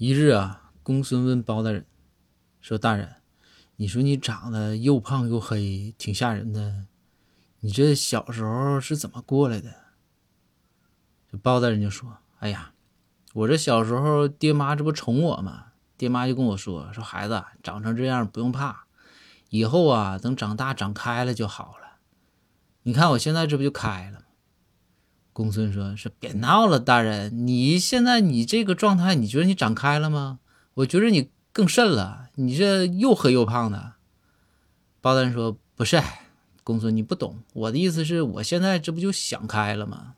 一日啊，公孙问包大人说：“大人，你说你长得又胖又黑，挺吓人的，你这小时候是怎么过来的？”这包大人就说：“哎呀，我这小时候爹妈这不宠我吗？爹妈就跟我说说孩子长成这样不用怕，以后啊等长大长开了就好了。你看我现在这不就开了？”公孙说：“是别闹了，大人，你现在你这个状态，你觉得你长开了吗？我觉得你更甚了，你这又黑又胖的。”包丹说：“不是，公孙，你不懂，我的意思是我现在这不就想开了吗？”